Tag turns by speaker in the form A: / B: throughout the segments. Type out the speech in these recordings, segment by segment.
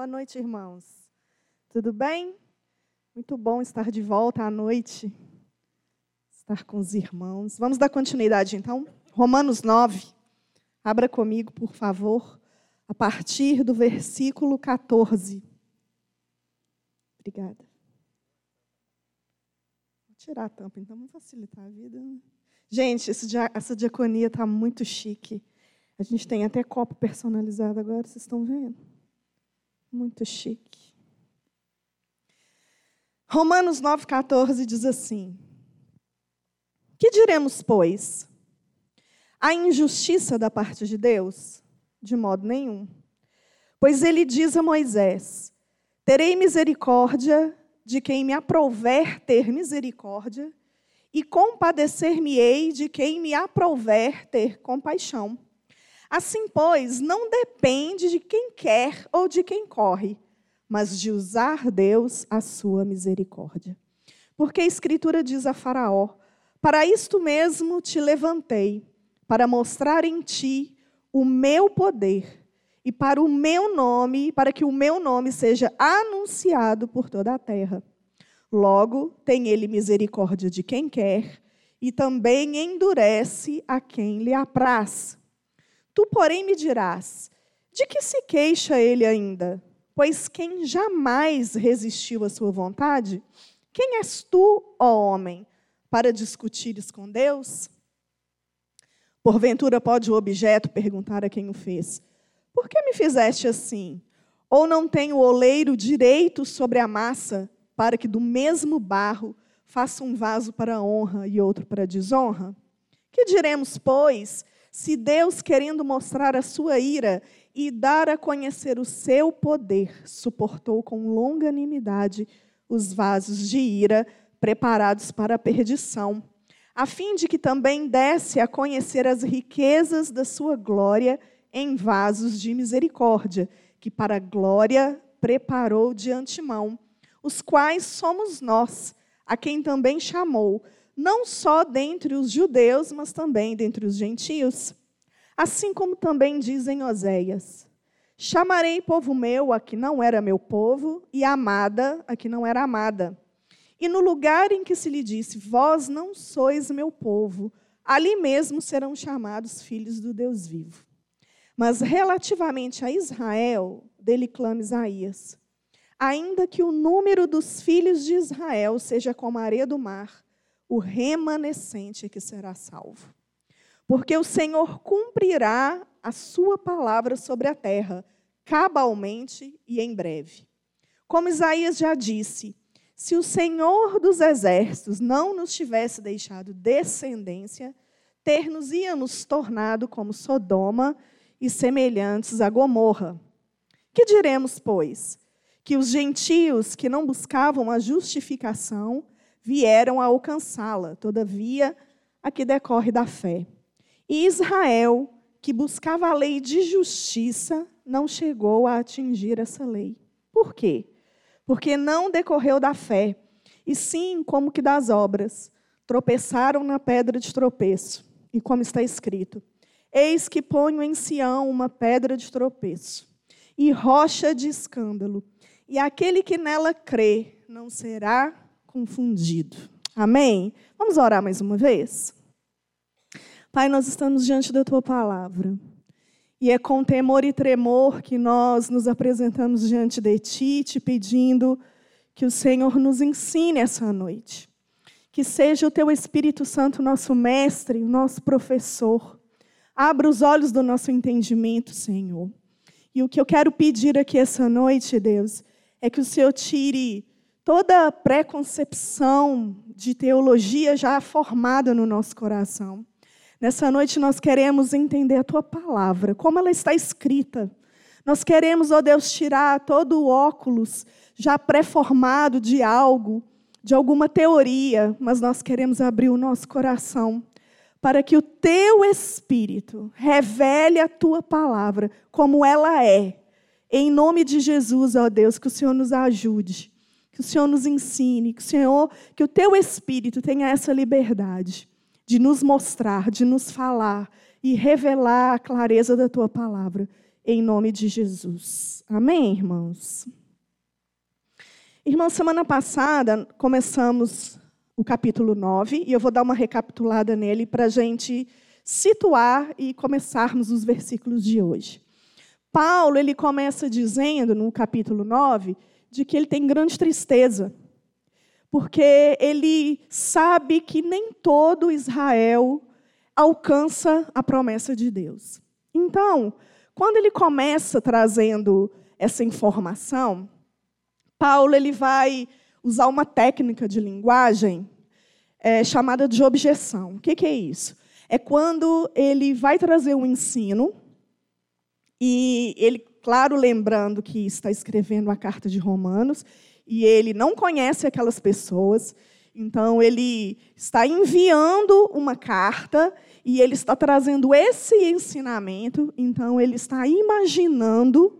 A: Boa noite, irmãos. Tudo bem? Muito bom estar de volta à noite, estar com os irmãos. Vamos dar continuidade, então? Romanos 9. Abra comigo, por favor, a partir do versículo 14. Obrigada. Vou tirar a tampa, então, vamos facilitar a vida. Gente, essa diaconia está muito chique. A gente tem até copo personalizado agora, vocês estão vendo? Muito chique. Romanos 9,14 diz assim: Que diremos, pois? A injustiça da parte de Deus? De modo nenhum. Pois ele diz a Moisés: Terei misericórdia de quem me aprouver ter misericórdia, e compadecer-me-ei de quem me aprouver ter compaixão. Assim, pois, não depende de quem quer ou de quem corre, mas de usar Deus a sua misericórdia. Porque a Escritura diz a Faraó: Para isto mesmo te levantei, para mostrar em ti o meu poder e para o meu nome, para que o meu nome seja anunciado por toda a terra. Logo, tem ele misericórdia de quem quer e também endurece a quem lhe apraz. Tu, porém, me dirás: de que se queixa ele ainda? Pois quem jamais resistiu à sua vontade? Quem és tu, ó homem, para discutires com Deus? Porventura pode o objeto perguntar a quem o fez: Por que me fizeste assim? Ou não tem o oleiro direito sobre a massa, para que do mesmo barro faça um vaso para honra e outro para desonra? Que diremos, pois, se Deus, querendo mostrar a sua ira e dar a conhecer o seu poder, suportou com longanimidade os vasos de ira preparados para a perdição, a fim de que também desse a conhecer as riquezas da sua glória em vasos de misericórdia, que para a glória preparou de antemão, os quais somos nós, a quem também chamou não só dentre os judeus, mas também dentre os gentios. Assim como também dizem Oséias: Chamarei povo meu a que não era meu povo, e amada a que não era amada. E no lugar em que se lhe disse: Vós não sois meu povo, ali mesmo serão chamados filhos do Deus vivo. Mas relativamente a Israel, dele clama Isaías: Ainda que o número dos filhos de Israel seja como a areia do mar, o remanescente que será salvo. Porque o Senhor cumprirá a sua palavra sobre a terra, cabalmente e em breve. Como Isaías já disse, se o Senhor dos exércitos não nos tivesse deixado descendência, ter-nos-íamos tornado como Sodoma e semelhantes a Gomorra. Que diremos, pois? Que os gentios que não buscavam a justificação vieram a alcançá-la, todavia, a que decorre da fé. E Israel, que buscava a lei de justiça, não chegou a atingir essa lei. Por quê? Porque não decorreu da fé, e sim como que das obras. Tropeçaram na pedra de tropeço. E como está escrito: Eis que ponho em Sião uma pedra de tropeço e rocha de escândalo, e aquele que nela crê não será confundido. Amém? Vamos orar mais uma vez? Pai, nós estamos diante da tua palavra. E é com temor e tremor que nós nos apresentamos diante de ti, te pedindo que o Senhor nos ensine essa noite. Que seja o teu Espírito Santo nosso mestre, o nosso professor. Abra os olhos do nosso entendimento, Senhor. E o que eu quero pedir aqui essa noite, Deus, é que o Senhor tire toda preconcepção de teologia já formada no nosso coração. Nessa noite nós queremos entender a tua palavra, como ela está escrita. Nós queremos, ó oh Deus, tirar todo o óculos já pré-formado de algo, de alguma teoria, mas nós queremos abrir o nosso coração para que o teu espírito revele a tua palavra como ela é. Em nome de Jesus, ó Deus, que o Senhor nos ajude que o Senhor nos ensine, que o Senhor, que o teu espírito tenha essa liberdade de nos mostrar, de nos falar e revelar a clareza da tua palavra. em nome de Jesus. Amém, irmãos? Irmãos, semana passada começamos o capítulo 9 e eu vou dar uma recapitulada nele para a gente situar e começarmos os versículos de hoje. Paulo, ele começa dizendo no capítulo 9 de que ele tem grande tristeza, porque ele sabe que nem todo Israel alcança a promessa de Deus. Então, quando ele começa trazendo essa informação, Paulo ele vai usar uma técnica de linguagem é, chamada de objeção. O que, que é isso? É quando ele vai trazer um ensino e ele, claro, lembrando que está escrevendo a carta de Romanos e ele não conhece aquelas pessoas, então ele está enviando uma carta e ele está trazendo esse ensinamento, então ele está imaginando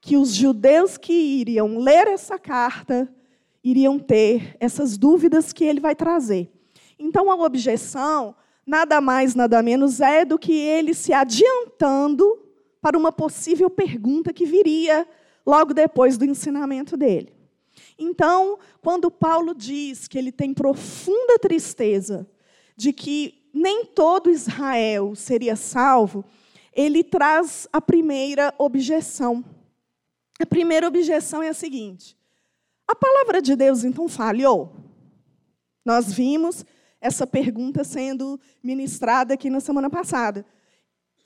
A: que os judeus que iriam ler essa carta iriam ter essas dúvidas que ele vai trazer. Então a objeção nada mais, nada menos é do que ele se adiantando para uma possível pergunta que viria logo depois do ensinamento dele. Então, quando Paulo diz que ele tem profunda tristeza de que nem todo Israel seria salvo, ele traz a primeira objeção. A primeira objeção é a seguinte: a palavra de Deus então falhou? Nós vimos essa pergunta sendo ministrada aqui na semana passada.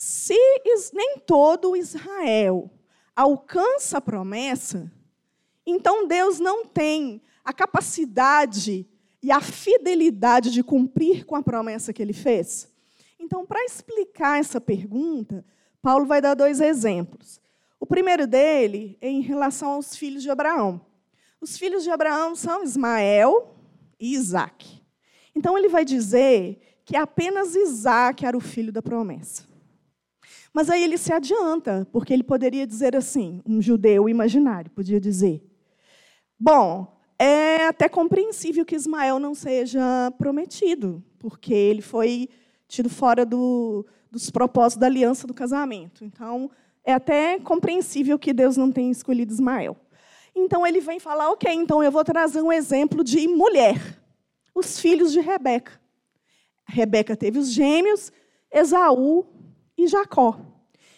A: Se nem todo Israel alcança a promessa, então Deus não tem a capacidade e a fidelidade de cumprir com a promessa que ele fez? Então, para explicar essa pergunta, Paulo vai dar dois exemplos. O primeiro dele é em relação aos filhos de Abraão. Os filhos de Abraão são Ismael e Isaac. Então, ele vai dizer que apenas Isaac era o filho da promessa. Mas aí ele se adianta, porque ele poderia dizer assim, um judeu imaginário podia dizer: Bom, é até compreensível que Ismael não seja prometido, porque ele foi tido fora do, dos propósitos da aliança do casamento. Então, é até compreensível que Deus não tenha escolhido Ismael. Então, ele vem falar: ok, então eu vou trazer um exemplo de mulher. Os filhos de Rebeca. Rebeca teve os gêmeos, Esaú e Jacó.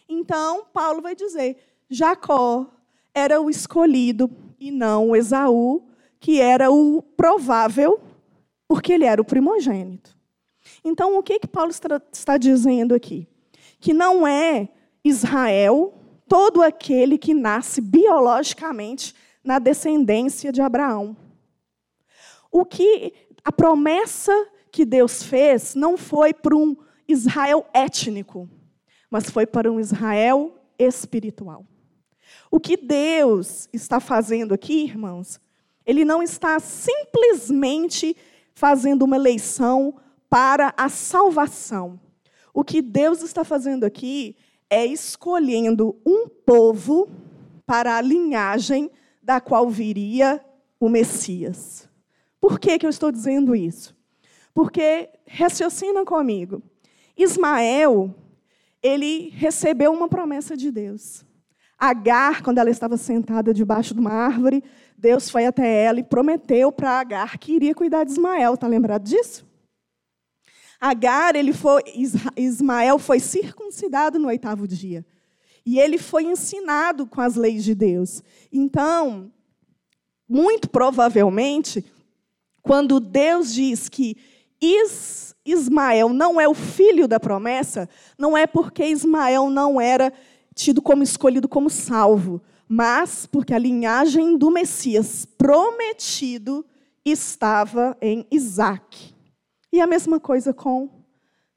A: Então, Paulo vai dizer: Jacó era o escolhido e não Esaú, que era o provável, porque ele era o primogênito. Então, o que, que Paulo está dizendo aqui? Que não é Israel todo aquele que nasce biologicamente na descendência de Abraão. O que a promessa que Deus fez não foi para um Israel étnico, mas foi para um Israel espiritual. O que Deus está fazendo aqui, irmãos, ele não está simplesmente fazendo uma eleição para a salvação. O que Deus está fazendo aqui é escolhendo um povo para a linhagem da qual viria o Messias. Por que, que eu estou dizendo isso? Porque, raciocina comigo, Ismael, ele recebeu uma promessa de Deus. Agar, quando ela estava sentada debaixo de uma árvore, Deus foi até ela e prometeu para Agar que iria cuidar de Ismael. Está lembrado disso? Agar, ele foi, Ismael foi circuncidado no oitavo dia. E ele foi ensinado com as leis de Deus. Então, muito provavelmente, quando Deus diz que Is, Ismael não é o filho da promessa, não é porque Ismael não era tido como escolhido como salvo, mas porque a linhagem do Messias prometido estava em Isaac. E a mesma coisa com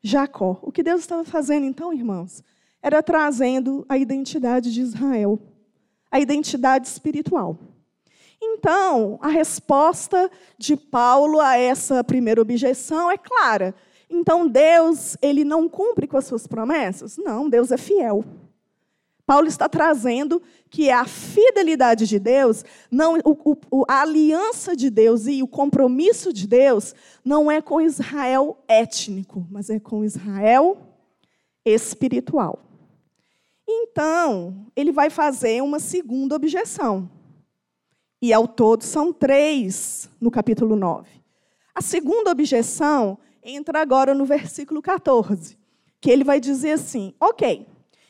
A: Jacó. O que Deus estava fazendo então, irmãos, era trazendo a identidade de Israel, a identidade espiritual. Então, a resposta de Paulo a essa primeira objeção é clara. Então, Deus, ele não cumpre com as suas promessas? Não, Deus é fiel. Paulo está trazendo que a fidelidade de Deus, não, o, o, a aliança de Deus e o compromisso de Deus não é com Israel étnico, mas é com Israel espiritual. Então, ele vai fazer uma segunda objeção. E ao todo são três no capítulo 9. A segunda objeção entra agora no versículo 14, que ele vai dizer assim: ok,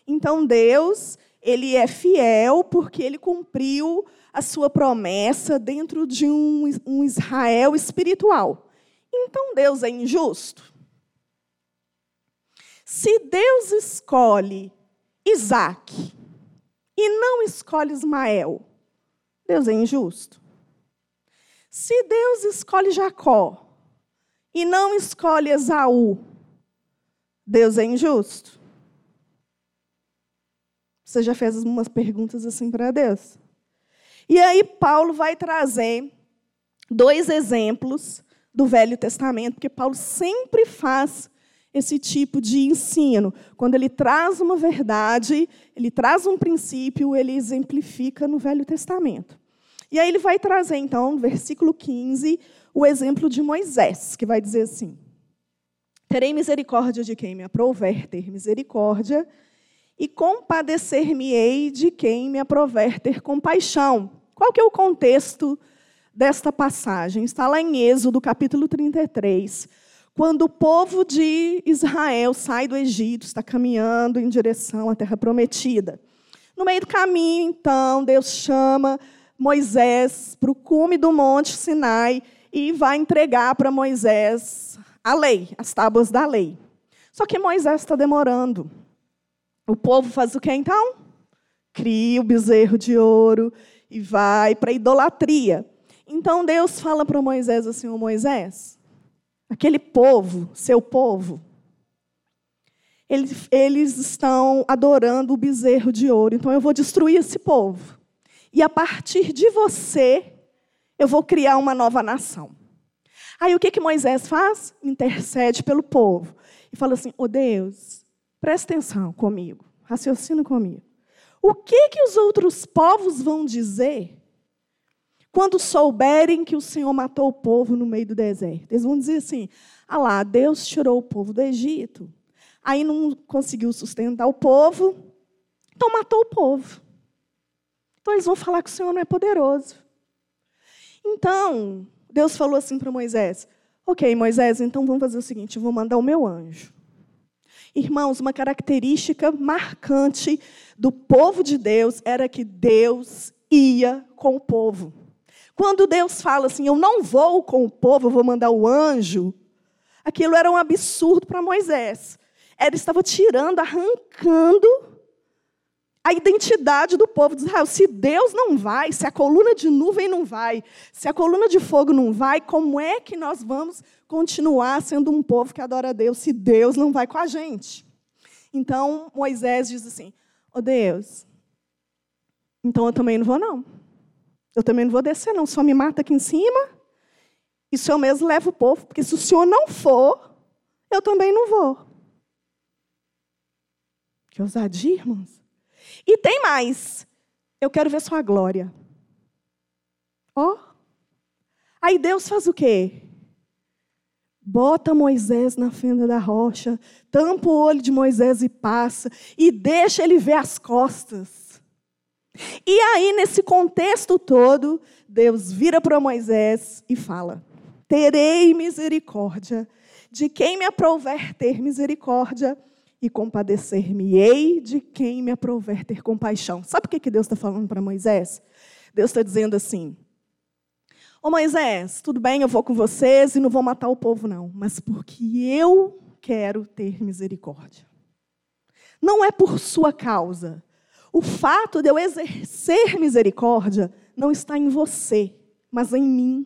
A: então Deus, ele é fiel porque ele cumpriu a sua promessa dentro de um, um Israel espiritual. Então Deus é injusto? Se Deus escolhe Isaac e não escolhe Ismael, Deus é injusto? Se Deus escolhe Jacó e não escolhe Esaú, Deus é injusto? Você já fez umas perguntas assim para Deus? E aí Paulo vai trazer dois exemplos do Velho Testamento, porque Paulo sempre faz esse tipo de ensino. Quando ele traz uma verdade, ele traz um princípio, ele exemplifica no Velho Testamento. E aí ele vai trazer, então, no versículo 15, o exemplo de Moisés, que vai dizer assim: Terei misericórdia de quem me aprover ter misericórdia, e compadecer-me-ei de quem me aprover ter compaixão. Qual que é o contexto desta passagem? Está lá em Êxodo, capítulo 33 quando o povo de Israel sai do Egito, está caminhando em direção à terra prometida. No meio do caminho, então, Deus chama Moisés para o cume do monte Sinai e vai entregar para Moisés a lei, as tábuas da lei. Só que Moisés está demorando. O povo faz o que então? Cria o bezerro de ouro e vai para a idolatria. Então Deus fala para Moisés assim: Moisés, aquele povo, seu povo, eles, eles estão adorando o bezerro de ouro. Então eu vou destruir esse povo. E a partir de você, eu vou criar uma nova nação. Aí o que, que Moisés faz? Intercede pelo povo. E fala assim: Ô oh Deus, presta atenção comigo, raciocina comigo. O que, que os outros povos vão dizer quando souberem que o Senhor matou o povo no meio do deserto. Eles vão dizer assim: ah lá, Deus tirou o povo do Egito, aí não conseguiu sustentar o povo, então matou o povo. Então eles vão falar que o Senhor não é poderoso. Então, Deus falou assim para Moisés: Ok, Moisés, então vamos fazer o seguinte: eu vou mandar o meu anjo. Irmãos, uma característica marcante do povo de Deus era que Deus ia com o povo. Quando Deus fala assim, eu não vou com o povo, eu vou mandar o anjo, aquilo era um absurdo para Moisés. Ele estava tirando, arrancando a identidade do povo de Israel. Se Deus não vai, se a coluna de nuvem não vai, se a coluna de fogo não vai, como é que nós vamos continuar sendo um povo que adora a Deus se Deus não vai com a gente? Então Moisés diz assim: Ó oh Deus, então eu também não vou, não. Eu também não vou descer, não. Só me mata aqui em cima. E senhor mesmo leva o povo. Porque se o senhor não for, eu também não vou. Que ousadia, irmãos. E tem mais. Eu quero ver sua glória. Ó. Oh. Aí Deus faz o quê? Bota Moisés na fenda da rocha, tampa o olho de Moisés e passa, e deixa ele ver as costas. E aí, nesse contexto todo, Deus vira para Moisés e fala: Terei misericórdia de quem me aprouver ter misericórdia, e compadecer-me-ei de quem me aprouver ter compaixão. Sabe o que Deus está falando para Moisés? Deus está dizendo assim: Ô Moisés, tudo bem, eu vou com vocês e não vou matar o povo, não, mas porque eu quero ter misericórdia. Não é por sua causa, o fato de eu exercer misericórdia não está em você, mas em mim.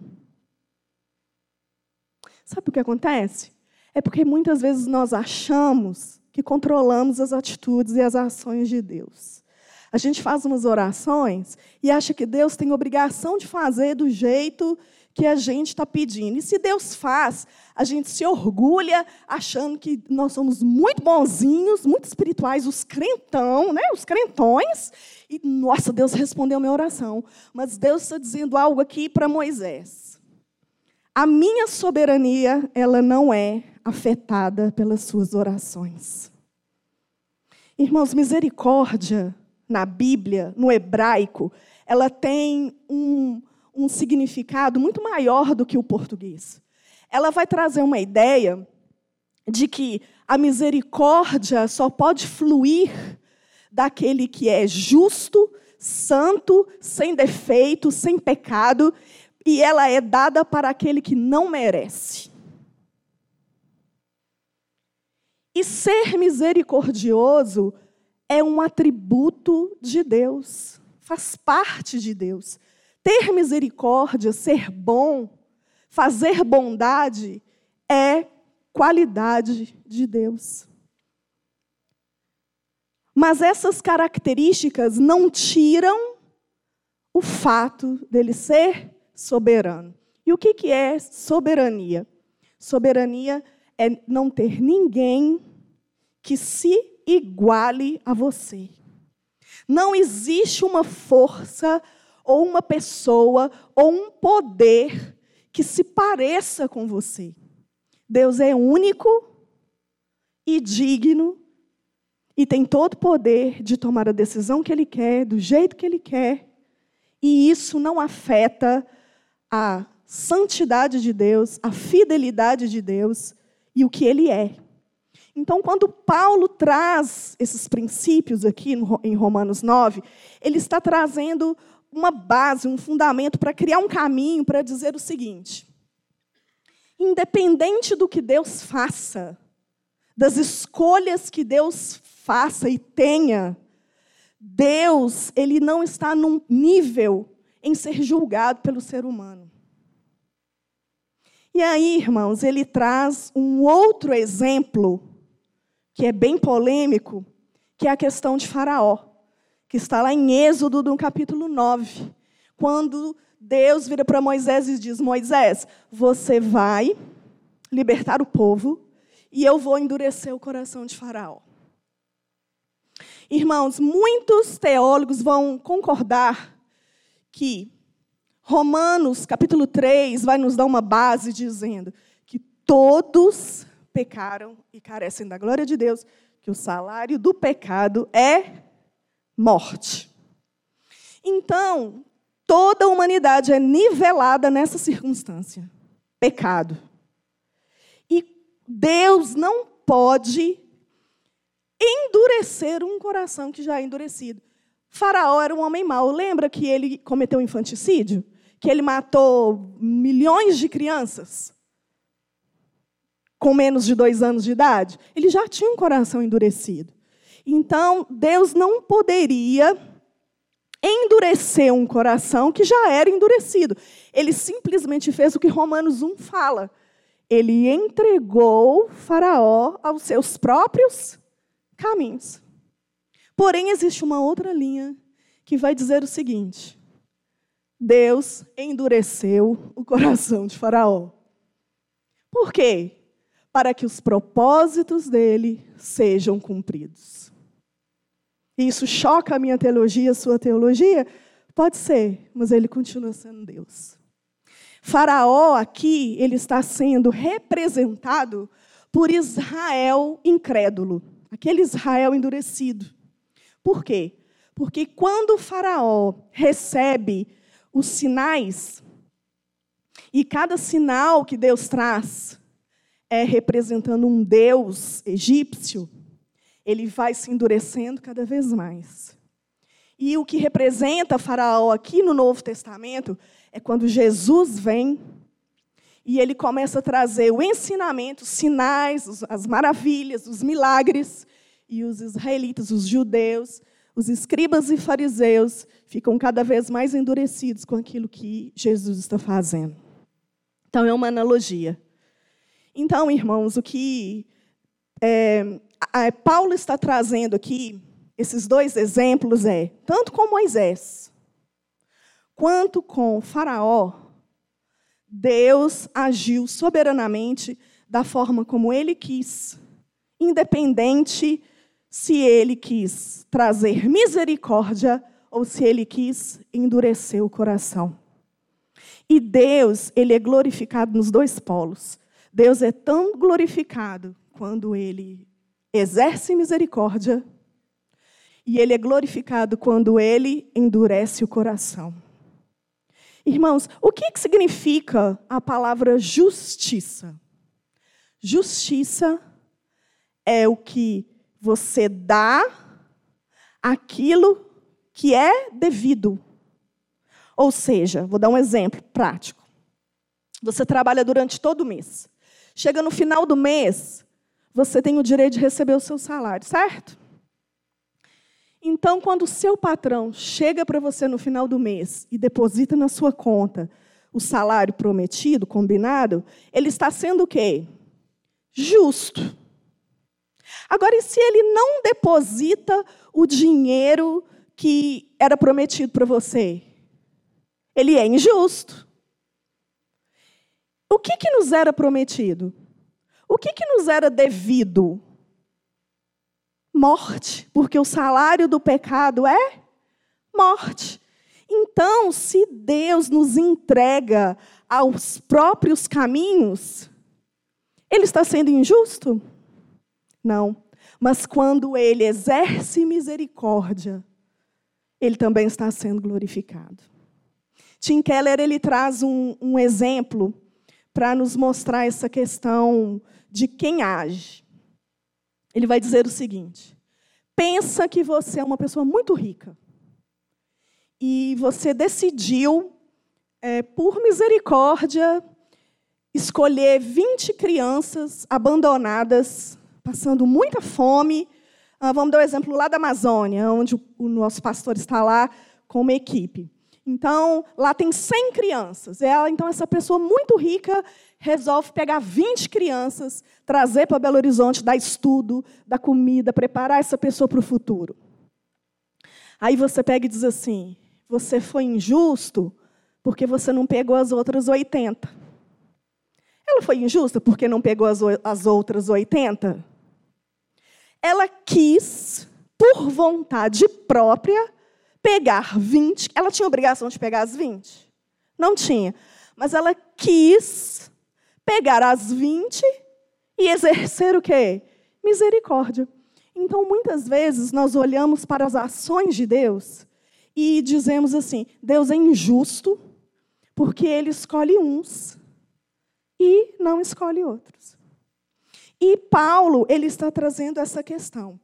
A: Sabe o que acontece? É porque muitas vezes nós achamos que controlamos as atitudes e as ações de Deus. A gente faz umas orações e acha que Deus tem obrigação de fazer do jeito que a gente está pedindo. E se Deus faz, a gente se orgulha achando que nós somos muito bonzinhos, muito espirituais, os crentão, né? os crentões. E, nossa, Deus respondeu minha oração. Mas Deus está dizendo algo aqui para Moisés. A minha soberania, ela não é afetada pelas suas orações. Irmãos, misericórdia na Bíblia, no hebraico, ela tem um, um significado muito maior do que o português. Ela vai trazer uma ideia de que a misericórdia só pode fluir daquele que é justo, santo, sem defeito, sem pecado, e ela é dada para aquele que não merece. E ser misericordioso é um atributo de Deus, faz parte de Deus. Ter misericórdia, ser bom, fazer bondade é qualidade de Deus. Mas essas características não tiram o fato dele ser soberano. E o que é soberania? Soberania é não ter ninguém que se iguale a você. Não existe uma força, ou uma pessoa, ou um poder que se pareça com você. Deus é único e digno e tem todo o poder de tomar a decisão que Ele quer, do jeito que Ele quer. E isso não afeta a santidade de Deus, a fidelidade de Deus e o que Ele é. Então, quando Paulo traz esses princípios aqui em Romanos 9, ele está trazendo uma base, um fundamento para criar um caminho para dizer o seguinte: independente do que Deus faça, das escolhas que Deus faça e tenha, Deus, ele não está num nível em ser julgado pelo ser humano. E aí, irmãos, ele traz um outro exemplo que é bem polêmico, que é a questão de Faraó, que está lá em Êxodo, no capítulo 9, quando Deus vira para Moisés e diz: Moisés, você vai libertar o povo e eu vou endurecer o coração de Faraó. Irmãos, muitos teólogos vão concordar que Romanos, capítulo 3, vai nos dar uma base dizendo que todos pecaram e carecem da glória de Deus, que o salário do pecado é morte. Então, toda a humanidade é nivelada nessa circunstância pecado. E Deus não pode endurecer um coração que já é endurecido. Faraó era um homem mau. Lembra que ele cometeu infanticídio? Que ele matou milhões de crianças com menos de dois anos de idade? Ele já tinha um coração endurecido. Então, Deus não poderia endurecer um coração que já era endurecido. Ele simplesmente fez o que Romanos 1 fala. Ele entregou Faraó aos seus próprios caminhos. Porém, existe uma outra linha que vai dizer o seguinte: Deus endureceu o coração de Faraó. Por quê? Para que os propósitos dele sejam cumpridos. Isso choca a minha teologia, a sua teologia? Pode ser, mas ele continua sendo Deus. Faraó aqui, ele está sendo representado por Israel incrédulo aquele Israel endurecido. Por quê? Porque quando Faraó recebe os sinais, e cada sinal que Deus traz é representando um Deus egípcio, ele vai se endurecendo cada vez mais. E o que representa Faraó aqui no Novo Testamento é quando Jesus vem e ele começa a trazer o ensinamento, os sinais, as maravilhas, os milagres. E os israelitas, os judeus, os escribas e fariseus ficam cada vez mais endurecidos com aquilo que Jesus está fazendo. Então, é uma analogia. Então, irmãos, o que é, Paulo está trazendo aqui, esses dois exemplos, é tanto com Moisés, quanto com Faraó, Deus agiu soberanamente da forma como ele quis, independente se ele quis trazer misericórdia ou se ele quis endurecer o coração. E Deus, ele é glorificado nos dois polos. Deus é tão glorificado quando ele exerce misericórdia E ele é glorificado quando ele endurece o coração. Irmãos, o que, significa a palavra justiça? Justiça é o que você dá aquilo que é devido. Ou seja, vou dar um exemplo prático. Você trabalha durante todo o mês. Chega no final do mês, você tem o direito de receber o seu salário, certo? Então, quando o seu patrão chega para você no final do mês e deposita na sua conta o salário prometido, combinado, ele está sendo o quê? Justo. Agora, e se ele não deposita o dinheiro que era prometido para você? Ele é injusto. O que, que nos era prometido? O que, que nos era devido? Morte, porque o salário do pecado é morte. Então, se Deus nos entrega aos próprios caminhos, Ele está sendo injusto? Não. Mas quando Ele exerce misericórdia, Ele também está sendo glorificado. Tim Keller ele traz um, um exemplo para nos mostrar essa questão de quem age. Ele vai dizer o seguinte: pensa que você é uma pessoa muito rica e você decidiu, é, por misericórdia, escolher 20 crianças abandonadas, passando muita fome. Ah, vamos dar um exemplo lá da Amazônia, onde o, o nosso pastor está lá com uma equipe. Então, lá tem 100 crianças. Ela, então, essa pessoa muito rica resolve pegar 20 crianças, trazer para Belo Horizonte, dar estudo, dar comida, preparar essa pessoa para o futuro. Aí você pega e diz assim: você foi injusto porque você não pegou as outras 80. Ela foi injusta porque não pegou as, as outras 80? Ela quis, por vontade própria, pegar 20. Ela tinha obrigação de pegar as 20? Não tinha. Mas ela quis pegar as 20 e exercer o quê? Misericórdia. Então, muitas vezes, nós olhamos para as ações de Deus e dizemos assim: Deus é injusto porque ele escolhe uns e não escolhe outros. E Paulo, ele está trazendo essa questão.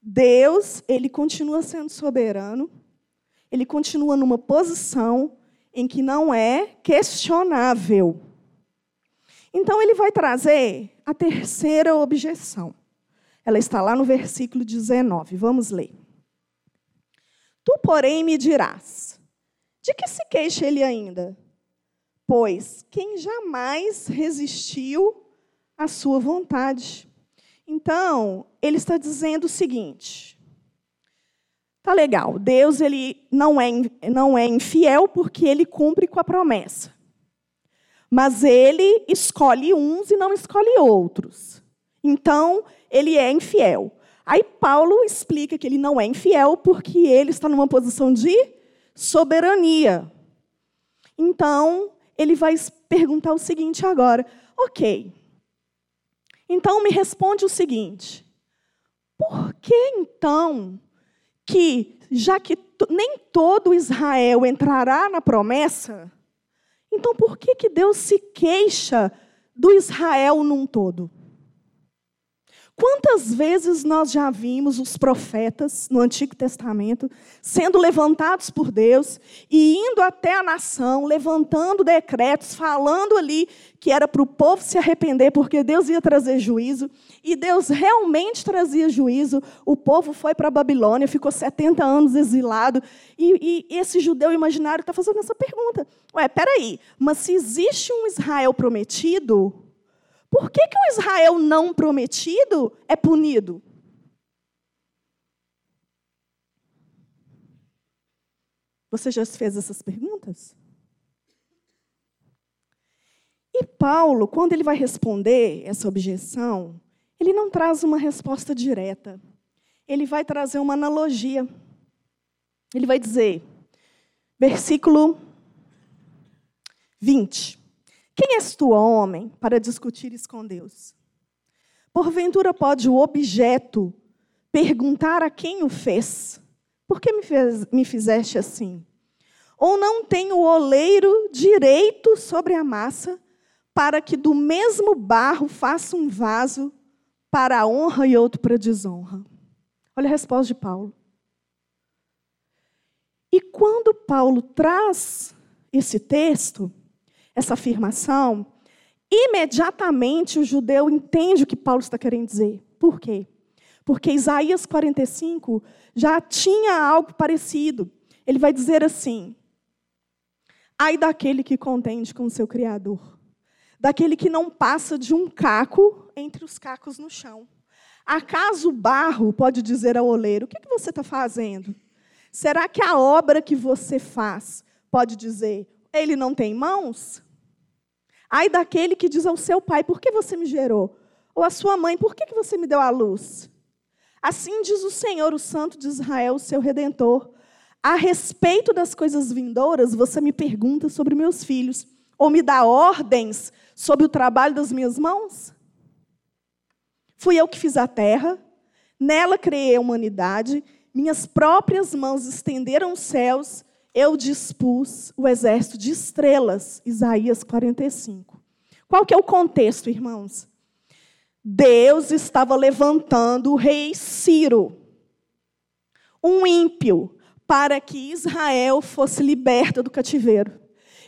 A: Deus, ele continua sendo soberano, ele continua numa posição em que não é questionável. Então, ele vai trazer a terceira objeção. Ela está lá no versículo 19. Vamos ler. Tu, porém, me dirás: de que se queixa ele ainda? Pois quem jamais resistiu à sua vontade. Então, ele está dizendo o seguinte: Tá legal. Deus ele não é não é infiel porque ele cumpre com a promessa. Mas ele escolhe uns e não escolhe outros. Então, ele é infiel. Aí Paulo explica que ele não é infiel porque ele está numa posição de soberania. Então, ele vai perguntar o seguinte agora: OK. Então me responde o seguinte: por que então que, já que nem todo Israel entrará na promessa, então por que, que Deus se queixa do Israel num todo? Quantas vezes nós já vimos os profetas no Antigo Testamento sendo levantados por Deus e indo até a nação, levantando decretos, falando ali que era para o povo se arrepender, porque Deus ia trazer juízo, e Deus realmente trazia juízo. O povo foi para a Babilônia, ficou 70 anos exilado, e, e esse judeu imaginário está fazendo essa pergunta: Ué, peraí, mas se existe um Israel prometido, por que, que o Israel não prometido é punido? Você já fez essas perguntas? E Paulo, quando ele vai responder essa objeção, ele não traz uma resposta direta. Ele vai trazer uma analogia. Ele vai dizer, versículo 20. Quem és tu, homem, para discutires com Deus? Porventura pode o objeto perguntar a quem o fez: Por que me, fez, me fizeste assim? Ou não tem o oleiro direito sobre a massa, para que do mesmo barro faça um vaso para a honra e outro para a desonra? Olha a resposta de Paulo. E quando Paulo traz esse texto, essa afirmação, imediatamente o judeu entende o que Paulo está querendo dizer. Por quê? Porque Isaías 45 já tinha algo parecido. Ele vai dizer assim: Ai daquele que contende com o seu Criador, daquele que não passa de um caco entre os cacos no chão. Acaso o barro pode dizer ao oleiro: O que, que você está fazendo? Será que a obra que você faz pode dizer: Ele não tem mãos? Ai daquele que diz ao seu pai: Por que você me gerou? Ou à sua mãe: Por que você me deu a luz? Assim diz o Senhor, o Santo de Israel, o seu redentor. A respeito das coisas vindouras, você me pergunta sobre meus filhos, ou me dá ordens sobre o trabalho das minhas mãos? Fui eu que fiz a terra, nela criei a humanidade, minhas próprias mãos estenderam os céus eu dispus o exército de estrelas, Isaías 45. Qual que é o contexto, irmãos? Deus estava levantando o rei Ciro, um ímpio, para que Israel fosse liberta do cativeiro.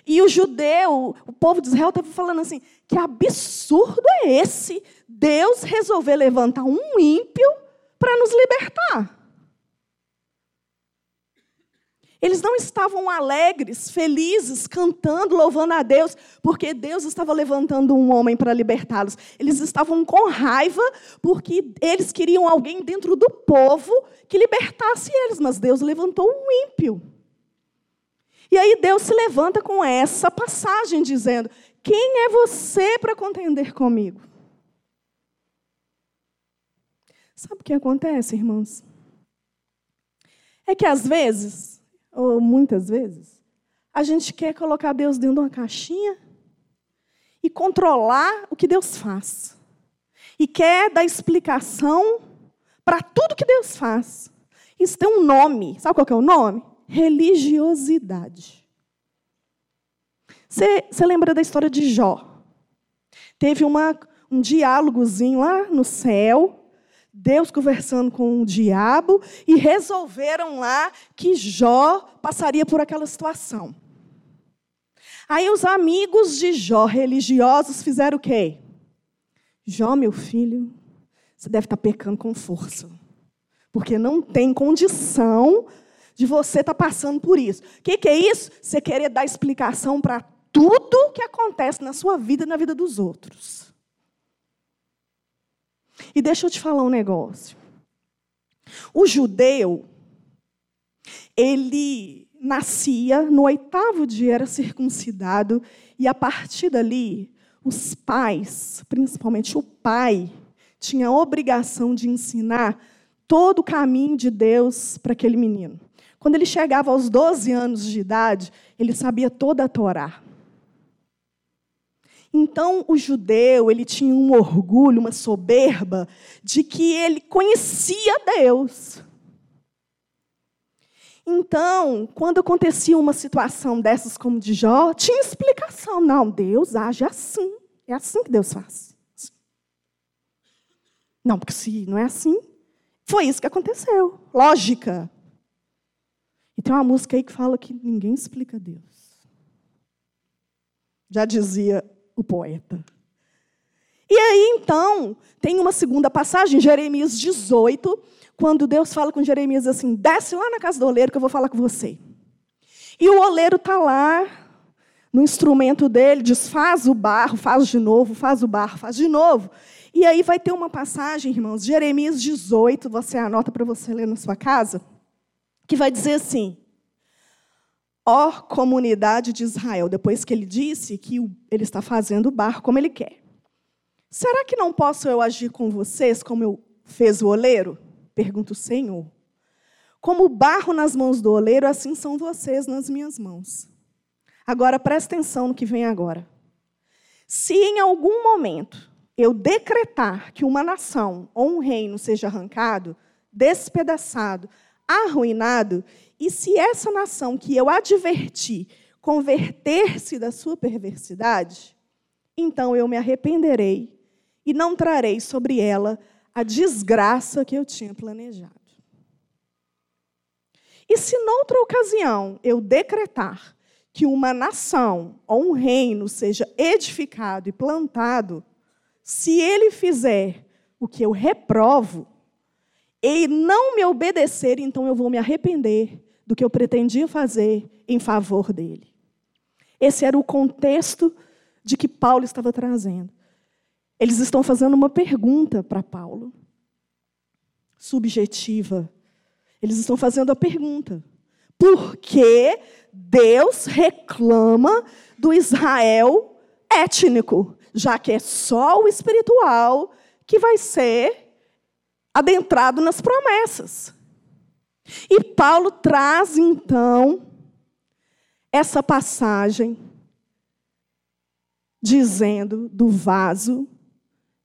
A: E o judeu, o povo de Israel estava falando assim: que absurdo é esse? Deus resolver levantar um ímpio para nos libertar. Eles não estavam alegres, felizes, cantando, louvando a Deus, porque Deus estava levantando um homem para libertá-los. Eles estavam com raiva, porque eles queriam alguém dentro do povo que libertasse eles, mas Deus levantou um ímpio. E aí Deus se levanta com essa passagem, dizendo: Quem é você para contender comigo? Sabe o que acontece, irmãos? É que às vezes ou muitas vezes, a gente quer colocar Deus dentro de uma caixinha e controlar o que Deus faz. E quer dar explicação para tudo que Deus faz. Isso tem um nome. Sabe qual é o nome? Religiosidade. Você, você lembra da história de Jó? Teve uma, um diálogozinho lá no céu Deus conversando com o diabo e resolveram lá que Jó passaria por aquela situação. Aí os amigos de Jó, religiosos, fizeram o quê? Jó, meu filho, você deve estar pecando com força. Porque não tem condição de você estar passando por isso. O que, que é isso? Você querer dar explicação para tudo que acontece na sua vida e na vida dos outros. E deixa eu te falar um negócio. O judeu, ele nascia, no oitavo dia era circuncidado, e a partir dali, os pais, principalmente o pai, tinha a obrigação de ensinar todo o caminho de Deus para aquele menino. Quando ele chegava aos 12 anos de idade, ele sabia toda a Torá. Então, o judeu, ele tinha um orgulho, uma soberba, de que ele conhecia Deus. Então, quando acontecia uma situação dessas como de Jó, tinha explicação. Não, Deus age assim. É assim que Deus faz. Não, porque se não é assim, foi isso que aconteceu. Lógica. E tem uma música aí que fala que ninguém explica Deus. Já dizia o poeta. E aí, então, tem uma segunda passagem, Jeremias 18, quando Deus fala com Jeremias assim: desce lá na casa do oleiro que eu vou falar com você. E o oleiro está lá, no instrumento dele, diz: faz o barro, faz de novo, faz o barro, faz de novo. E aí vai ter uma passagem, irmãos, Jeremias 18, você anota para você ler na sua casa, que vai dizer assim: ó comunidade de Israel, depois que ele disse que ele está fazendo o barco como ele quer. Será que não posso eu agir com vocês como eu fez o oleiro? Pergunta o Senhor. Como o barro nas mãos do oleiro, assim são vocês nas minhas mãos. Agora presta atenção no que vem agora. Se em algum momento eu decretar que uma nação ou um reino seja arrancado, despedaçado, arruinado, e se essa nação que eu adverti converter-se da sua perversidade, então eu me arrependerei e não trarei sobre ela a desgraça que eu tinha planejado. E se noutra ocasião eu decretar que uma nação ou um reino seja edificado e plantado, se ele fizer o que eu reprovo e não me obedecer, então eu vou me arrepender do que eu pretendia fazer em favor dele. Esse era o contexto de que Paulo estava trazendo. Eles estão fazendo uma pergunta para Paulo, subjetiva. Eles estão fazendo a pergunta: por que Deus reclama do Israel étnico, já que é só o espiritual que vai ser adentrado nas promessas? E Paulo traz então essa passagem dizendo do vaso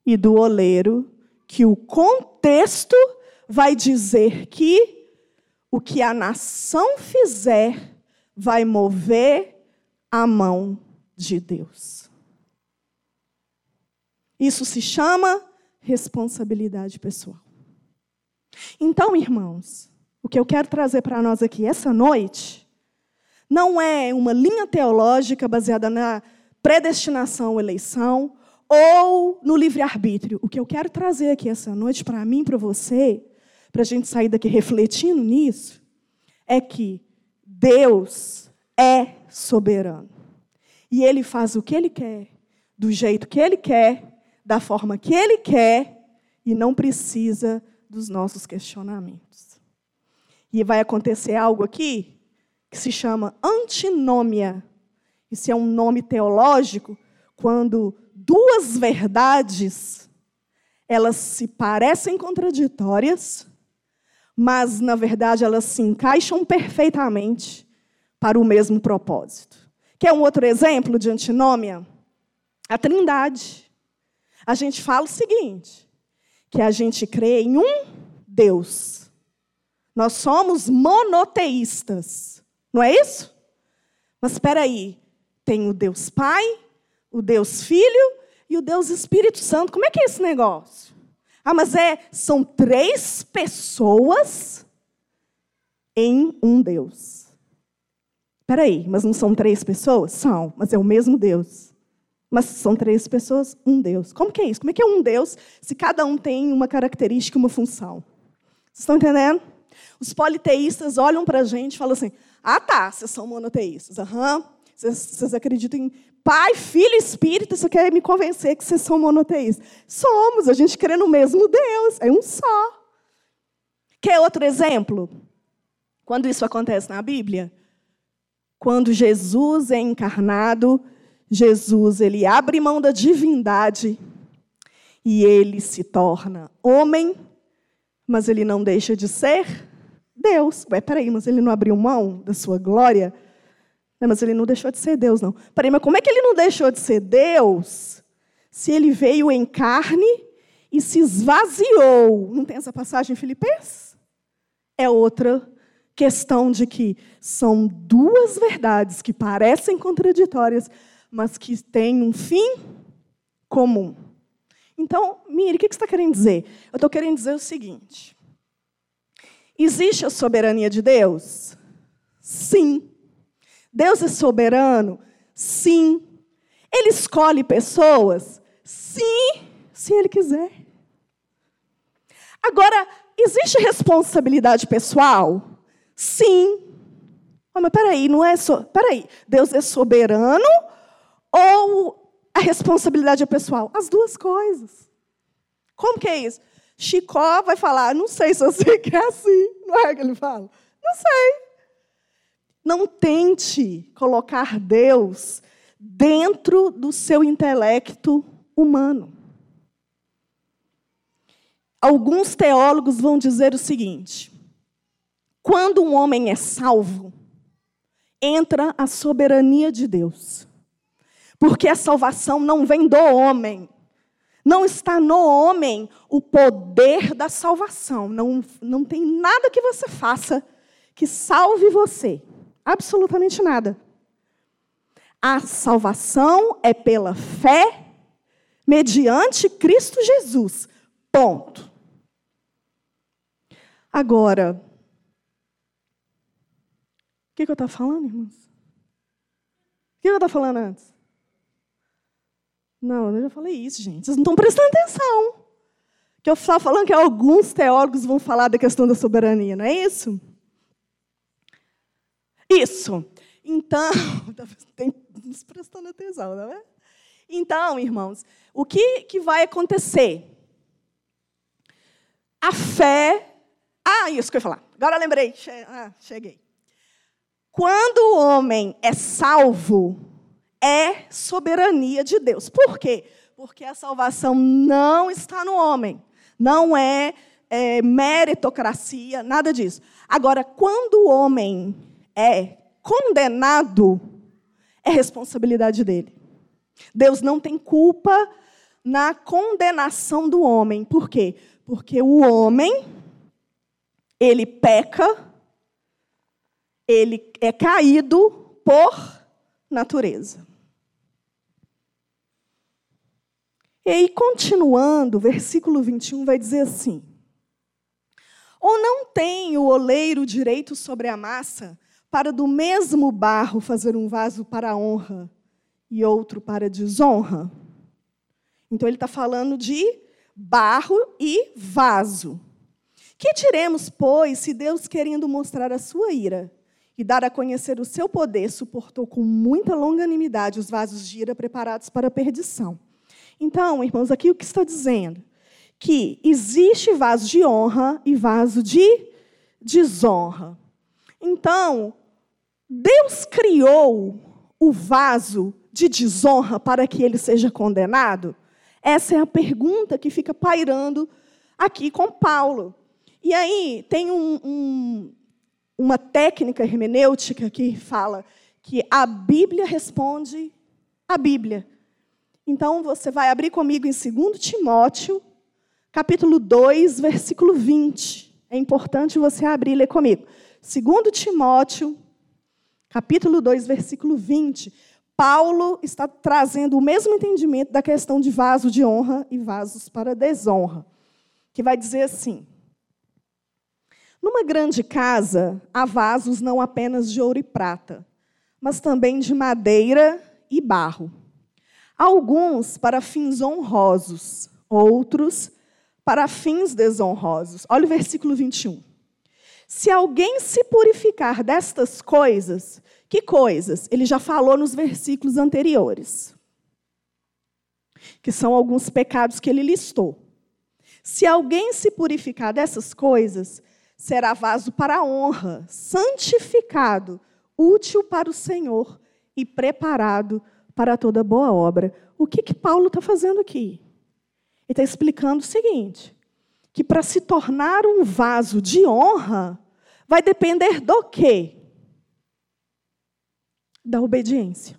A: e do oleiro que o contexto vai dizer que o que a nação fizer vai mover a mão de Deus. Isso se chama responsabilidade pessoal. Então, irmãos, o que eu quero trazer para nós aqui essa noite não é uma linha teológica baseada na predestinação ou eleição ou no livre-arbítrio. O que eu quero trazer aqui essa noite para mim, para você, para a gente sair daqui refletindo nisso, é que Deus é soberano. E Ele faz o que Ele quer, do jeito que Ele quer, da forma que Ele quer, e não precisa dos nossos questionamentos. E vai acontecer algo aqui que se chama antinômia. Isso é um nome teológico quando duas verdades elas se parecem contraditórias, mas na verdade elas se encaixam perfeitamente para o mesmo propósito. Quer um outro exemplo de antinômia? A Trindade. A gente fala o seguinte: que a gente crê em um Deus nós somos monoteístas. Não é isso? Mas espera aí, tem o Deus Pai, o Deus Filho e o Deus Espírito Santo. Como é que é esse negócio? Ah, mas é, são três pessoas em um Deus. Espera aí, mas não são três pessoas? São, mas é o mesmo Deus. Mas são três pessoas, um Deus. Como que é isso? Como é que é um Deus se cada um tem uma característica, uma função? Vocês estão entendendo? Os politeístas olham para a gente e falam assim: ah, tá, vocês são monoteístas. Aham. Vocês, vocês acreditam em Pai, Filho e Espírito, você quer me convencer que vocês são monoteístas. Somos, a gente crê no mesmo Deus, é um só. Quer outro exemplo? Quando isso acontece na Bíblia? Quando Jesus é encarnado, Jesus ele abre mão da divindade e ele se torna homem, mas ele não deixa de ser Deus. Ué, peraí, mas ele não abriu mão da sua glória? Não, mas ele não deixou de ser Deus, não. Peraí, mas como é que ele não deixou de ser Deus se ele veio em carne e se esvaziou? Não tem essa passagem em Filipenses? É outra questão de que são duas verdades que parecem contraditórias, mas que têm um fim comum. Então, Miri, o que você está querendo dizer? Eu estou querendo dizer o seguinte: Existe a soberania de Deus? Sim. Deus é soberano? Sim. Ele escolhe pessoas? Sim, se ele quiser. Agora, existe responsabilidade pessoal? Sim. Oh, mas peraí, não é só. Peraí, Deus é soberano ou a responsabilidade é pessoal? As duas coisas. Como que é isso? Chicó vai falar: não sei se você quer assim. Não é que ele fala? Não sei. Não tente colocar Deus dentro do seu intelecto humano. Alguns teólogos vão dizer o seguinte: quando um homem é salvo, entra a soberania de Deus. Porque a salvação não vem do homem, Não está no homem o poder da salvação. Não, não tem nada que você faça que salve você. Absolutamente nada. A salvação é pela fé mediante Cristo Jesus. Ponto. Agora, o que, que eu estava falando, irmãos? O que eu estava falando antes? Não, eu já falei isso, gente. Vocês não estão prestando atenção. Que eu estava falando que alguns teólogos vão falar da questão da soberania, não é isso? Isso. Então, tem nos prestando atenção, não é? Então, irmãos, o que, que vai acontecer? A fé. Ah, isso que eu ia falar. Agora eu lembrei. Ah, cheguei. Quando o homem é salvo, é soberania de Deus. Por quê? Porque a salvação não está no homem. Não é, é meritocracia, nada disso. Agora, quando o homem é condenado, é responsabilidade dele. Deus não tem culpa na condenação do homem. Por quê? Porque o homem, ele peca, ele é caído por natureza. E aí, continuando, versículo 21 vai dizer assim: Ou não tem o oleiro direito sobre a massa, para do mesmo barro fazer um vaso para honra e outro para desonra. Então ele está falando de barro e vaso. Que diremos, pois, se Deus, querendo mostrar a sua ira e dar a conhecer o seu poder, suportou com muita longanimidade os vasos de ira preparados para a perdição? Então, irmãos, aqui o que está dizendo? Que existe vaso de honra e vaso de desonra. Então, Deus criou o vaso de desonra para que ele seja condenado? Essa é a pergunta que fica pairando aqui com Paulo. E aí tem um, um, uma técnica hermenêutica que fala que a Bíblia responde a Bíblia. Então você vai abrir comigo em 2 Timóteo, capítulo 2, versículo 20. É importante você abrir e ler comigo. 2 Timóteo, capítulo 2, versículo 20, Paulo está trazendo o mesmo entendimento da questão de vaso de honra e vasos para desonra, que vai dizer assim: Numa grande casa há vasos não apenas de ouro e prata, mas também de madeira e barro. Alguns para fins honrosos, outros para fins desonrosos. Olha o versículo 21. Se alguém se purificar destas coisas, que coisas? Ele já falou nos versículos anteriores, que são alguns pecados que ele listou. Se alguém se purificar dessas coisas, será vaso para honra, santificado, útil para o Senhor e preparado para toda boa obra. O que, que Paulo está fazendo aqui? Ele está explicando o seguinte: que para se tornar um vaso de honra, vai depender do quê? Da obediência.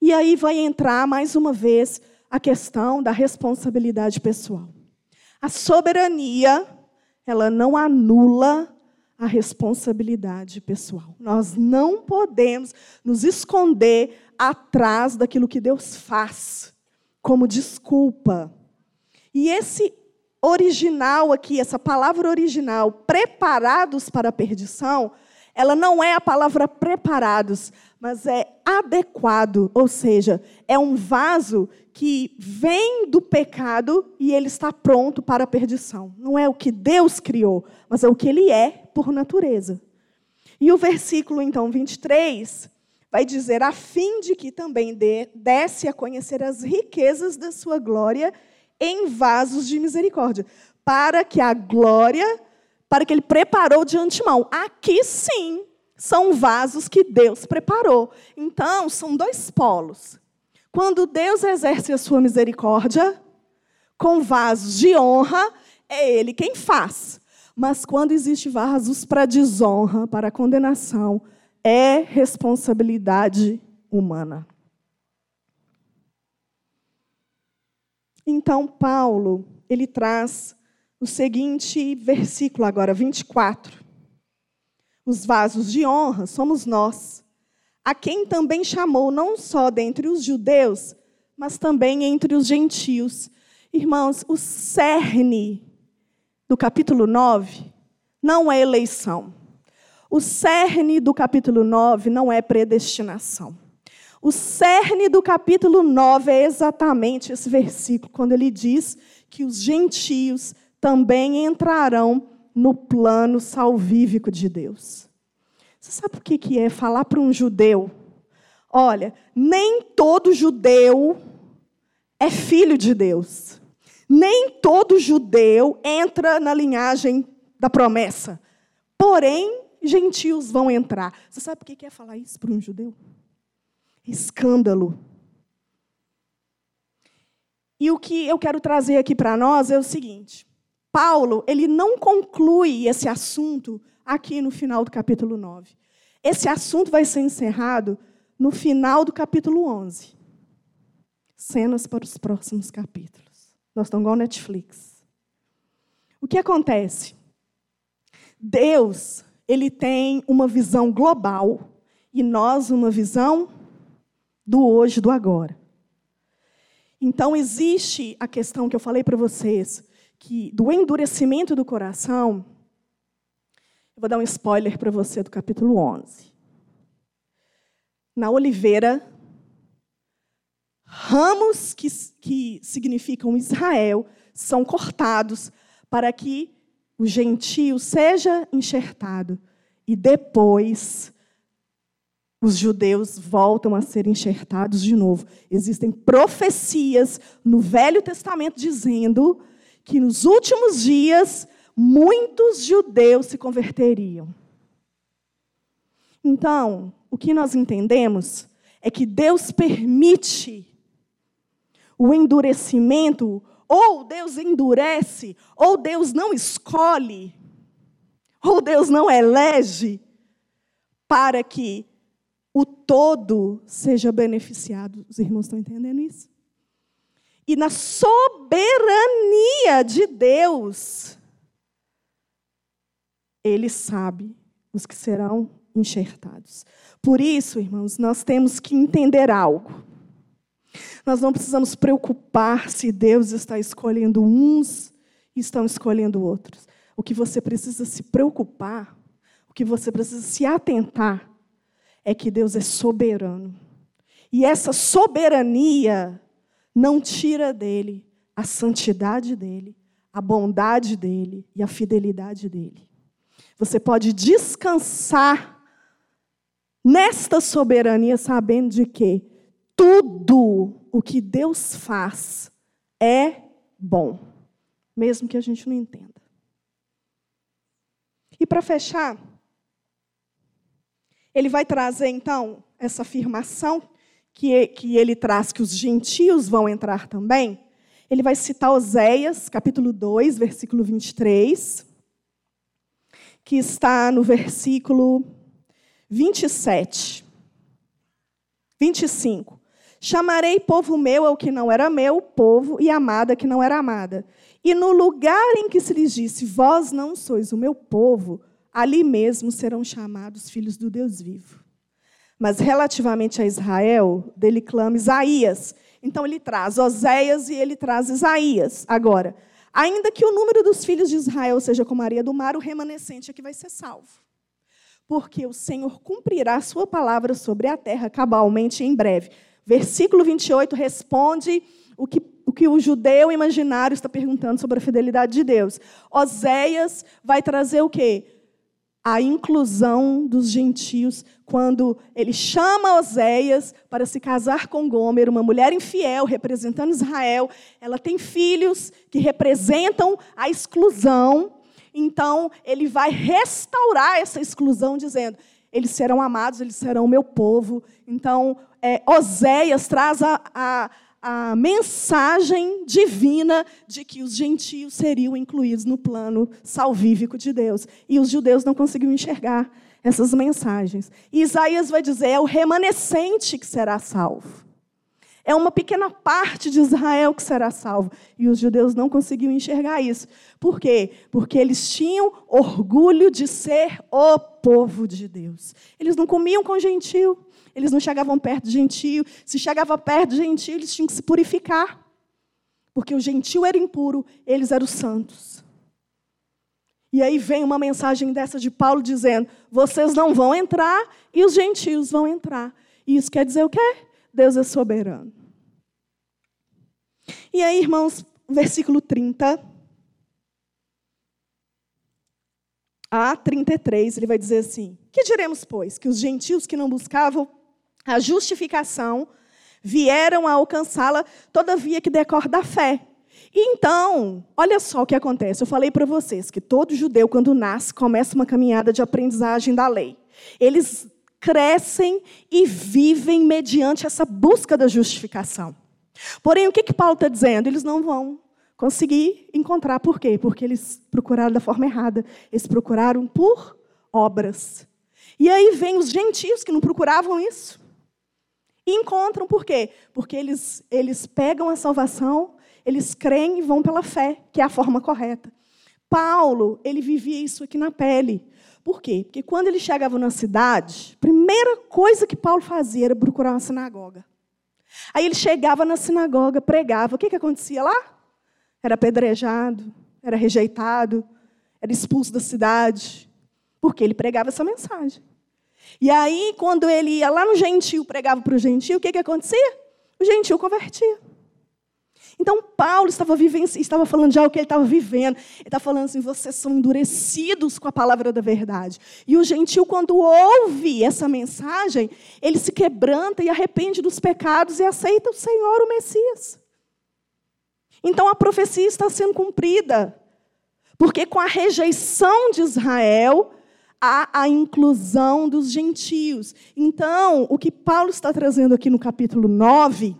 A: E aí vai entrar, mais uma vez, a questão da responsabilidade pessoal. A soberania, ela não anula a responsabilidade pessoal. Nós não podemos nos esconder atrás daquilo que Deus faz como desculpa. E esse original aqui, essa palavra original, preparados para a perdição, ela não é a palavra preparados, mas é adequado, ou seja, é um vaso que vem do pecado e ele está pronto para a perdição. Não é o que Deus criou, mas é o que ele é por natureza. E o versículo, então, 23, vai dizer: a fim de que também desse a conhecer as riquezas da sua glória em vasos de misericórdia, para que a glória, para que ele preparou de antemão. Aqui sim são vasos que Deus preparou. Então, são dois polos. Quando Deus exerce a sua misericórdia com vasos de honra, é ele quem faz. Mas quando existe vasos para desonra, para condenação, é responsabilidade humana. Então, Paulo, ele traz o seguinte versículo agora, 24. Os vasos de honra somos nós, a quem também chamou não só dentre os judeus, mas também entre os gentios. Irmãos, o cerne do capítulo 9 não é eleição. O cerne do capítulo 9 não é predestinação. O cerne do capítulo 9 é exatamente esse versículo, quando ele diz que os gentios também entrarão no plano salvífico de Deus. Você sabe o que é falar para um judeu? Olha, nem todo judeu é filho de Deus. Nem todo judeu entra na linhagem da promessa. Porém, gentios vão entrar. Você sabe o que é falar isso para um judeu? Escândalo. E o que eu quero trazer aqui para nós é o seguinte: Paulo, ele não conclui esse assunto aqui no final do capítulo 9. Esse assunto vai ser encerrado no final do capítulo 11. Cenas para os próximos capítulos. Nós estamos igual Netflix. O que acontece? Deus, ele tem uma visão global e nós uma visão do hoje, do agora. Então existe a questão que eu falei para vocês, que do endurecimento do coração, eu vou dar um spoiler para você do capítulo 11. Na oliveira, ramos que, que significam Israel são cortados para que o gentio seja enxertado e depois os judeus voltam a ser enxertados de novo. Existem profecias no Velho Testamento dizendo que nos últimos dias muitos judeus se converteriam. Então, o que nós entendemos é que Deus permite o endurecimento, ou Deus endurece, ou Deus não escolhe, ou Deus não elege, para que o todo seja beneficiado. Os irmãos estão entendendo isso? E na soberania de Deus, Ele sabe os que serão enxertados. Por isso, irmãos, nós temos que entender algo. Nós não precisamos preocupar se Deus está escolhendo uns e estão escolhendo outros. O que você precisa se preocupar, o que você precisa se atentar, é que Deus é soberano. E essa soberania não tira dele a santidade dele, a bondade dele e a fidelidade dele. Você pode descansar nesta soberania, sabendo de que tudo o que Deus faz é bom, mesmo que a gente não entenda. E para fechar, ele vai trazer então essa afirmação que, que ele traz que os gentios vão entrar também, ele vai citar Oséias, capítulo 2, versículo 23, que está no versículo 27. 25. Chamarei povo meu ao que não era meu, povo, e amada que não era amada. E no lugar em que se lhes disse, vós não sois o meu povo, ali mesmo serão chamados filhos do Deus vivo. Mas relativamente a Israel, dele clama Isaías. Então ele traz Oséias e ele traz Isaías. Agora, ainda que o número dos filhos de Israel seja como a areia do mar, o remanescente é que vai ser salvo. Porque o Senhor cumprirá sua palavra sobre a terra cabalmente em breve. Versículo 28 responde o que, o que o judeu imaginário está perguntando sobre a fidelidade de Deus. Oséias vai trazer o quê? A inclusão dos gentios quando ele chama Oséias para se casar com Gomer, uma mulher infiel representando Israel. Ela tem filhos que representam a exclusão. Então, ele vai restaurar essa exclusão, dizendo: eles serão amados, eles serão meu povo. Então, é, Oséias traz a, a a mensagem divina de que os gentios seriam incluídos no plano salvífico de Deus. E os judeus não conseguiam enxergar essas mensagens. E Isaías vai dizer: é o remanescente que será salvo. É uma pequena parte de Israel que será salva. E os judeus não conseguiam enxergar isso. Por quê? Porque eles tinham orgulho de ser o povo de Deus. Eles não comiam com gentil, eles não chegavam perto de gentil. Se chegava perto de gentil, eles tinham que se purificar. Porque o gentil era impuro, eles eram santos. E aí vem uma mensagem dessa de Paulo dizendo: vocês não vão entrar e os gentios vão entrar. E isso quer dizer o quê? Deus é soberano. E aí, irmãos, versículo 30 a 33, ele vai dizer assim: Que diremos, pois? Que os gentios que não buscavam a justificação vieram a alcançá-la, todavia que decorre da fé. Então, olha só o que acontece. Eu falei para vocês que todo judeu, quando nasce, começa uma caminhada de aprendizagem da lei. Eles crescem e vivem mediante essa busca da justificação. Porém, o que, que Paulo está dizendo? Eles não vão conseguir encontrar. Por quê? Porque eles procuraram da forma errada. Eles procuraram por obras. E aí vem os gentios que não procuravam isso. E encontram por quê? Porque eles, eles pegam a salvação, eles creem e vão pela fé, que é a forma correta. Paulo, ele vivia isso aqui na pele. Por quê? Porque quando ele chegava na cidade, a primeira coisa que Paulo fazia era procurar uma sinagoga. Aí ele chegava na sinagoga, pregava. O que, que acontecia lá? Era apedrejado, era rejeitado, era expulso da cidade. Porque ele pregava essa mensagem. E aí, quando ele ia lá no gentil, pregava para o gentil, o que, que acontecia? O gentil convertia. Então, Paulo estava, vivendo, estava falando de algo que ele estava vivendo. Ele está falando assim: vocês são endurecidos com a palavra da verdade. E o gentil, quando ouve essa mensagem, ele se quebranta e arrepende dos pecados e aceita o Senhor, o Messias. Então, a profecia está sendo cumprida. Porque com a rejeição de Israel, há a inclusão dos gentios. Então, o que Paulo está trazendo aqui no capítulo 9,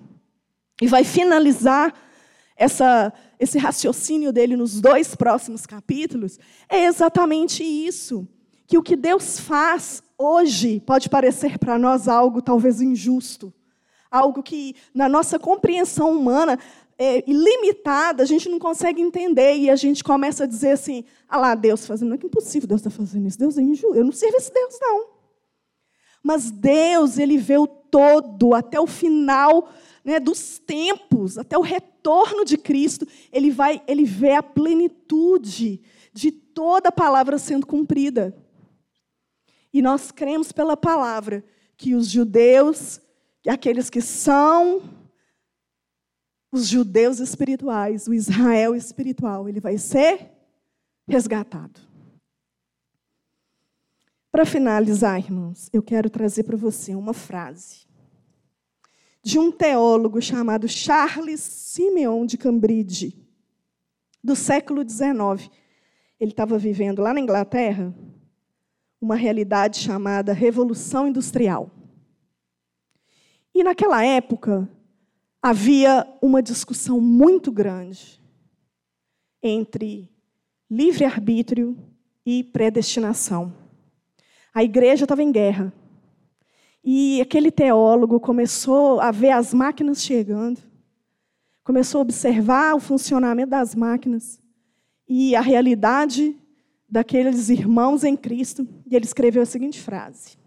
A: e vai finalizar essa, esse raciocínio dele nos dois próximos capítulos, é exatamente isso. Que o que Deus faz hoje pode parecer para nós algo talvez injusto, algo que, na nossa compreensão humana, é, ilimitada, a gente não consegue entender e a gente começa a dizer assim: ah lá, Deus fazendo, é que impossível Deus está fazendo isso, Deus é injusto, eu não sirvo esse Deus, não. Mas Deus, Ele vê o todo, até o final né, dos tempos, até o retorno de Cristo, Ele vai, Ele vê a plenitude de toda a palavra sendo cumprida. E nós cremos pela palavra que os judeus, aqueles que são os judeus espirituais, o Israel espiritual, ele vai ser resgatado. Para finalizar, irmãos, eu quero trazer para você uma frase de um teólogo chamado Charles Simeon de Cambridge, do século XIX. Ele estava vivendo lá na Inglaterra uma realidade chamada Revolução Industrial. E naquela época, havia uma discussão muito grande entre livre-arbítrio e predestinação. A igreja estava em guerra. E aquele teólogo começou a ver as máquinas chegando, começou a observar o funcionamento das máquinas e a realidade daqueles irmãos em Cristo, e ele escreveu a seguinte frase: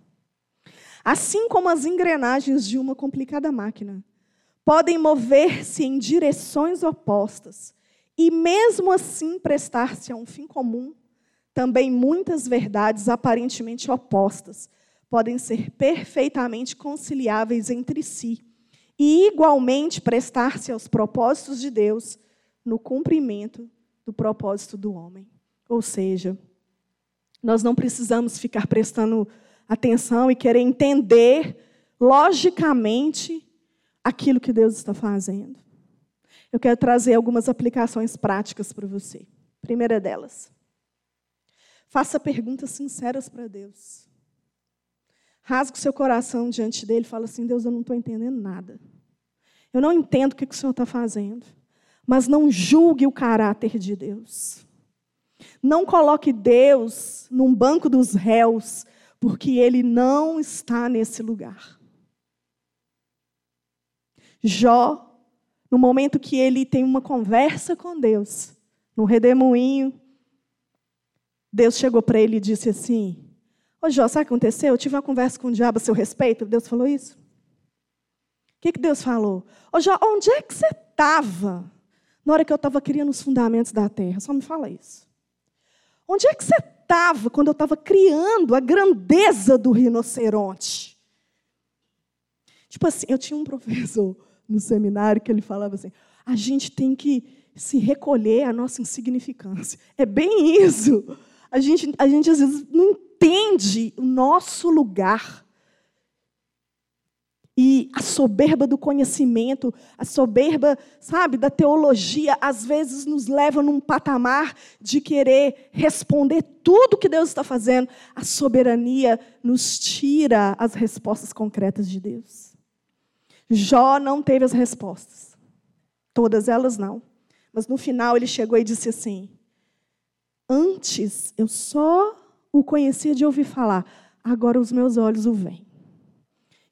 A: Assim como as engrenagens de uma complicada máquina podem mover-se em direções opostas e, mesmo assim, prestar-se a um fim comum, também muitas verdades aparentemente opostas podem ser perfeitamente conciliáveis entre si e, igualmente, prestar-se aos propósitos de Deus no cumprimento do propósito do homem. Ou seja, nós não precisamos ficar prestando atenção e querer entender logicamente aquilo que Deus está fazendo. Eu quero trazer algumas aplicações práticas para você. Primeira delas, faça perguntas sinceras para Deus. Rasgue o seu coração diante dele e fala assim: Deus, eu não estou entendendo nada. Eu não entendo o que o Senhor está fazendo. Mas não julgue o caráter de Deus. Não coloque Deus num banco dos réus, porque ele não está nesse lugar. Jó, no momento que ele tem uma conversa com Deus, no redemoinho, Deus chegou para ele e disse assim: Ô Jó, sabe o que aconteceu? Eu tive uma conversa com o diabo a seu respeito. Deus falou isso? O que, que Deus falou? Ô Jó, onde é que você estava na hora que eu estava criando os fundamentos da terra? Só me fala isso. Onde é que você estava quando eu estava criando a grandeza do rinoceronte? Tipo assim, eu tinha um professor no seminário que ele falava assim: a gente tem que se recolher à nossa insignificância. É bem isso. A gente, a gente às vezes não entende o nosso lugar. E a soberba do conhecimento, a soberba, sabe, da teologia, às vezes nos leva num patamar de querer responder tudo que Deus está fazendo. A soberania nos tira as respostas concretas de Deus. Jó não teve as respostas. Todas elas não. Mas no final ele chegou e disse assim: Antes eu só o conhecia de ouvir falar, agora os meus olhos o veem.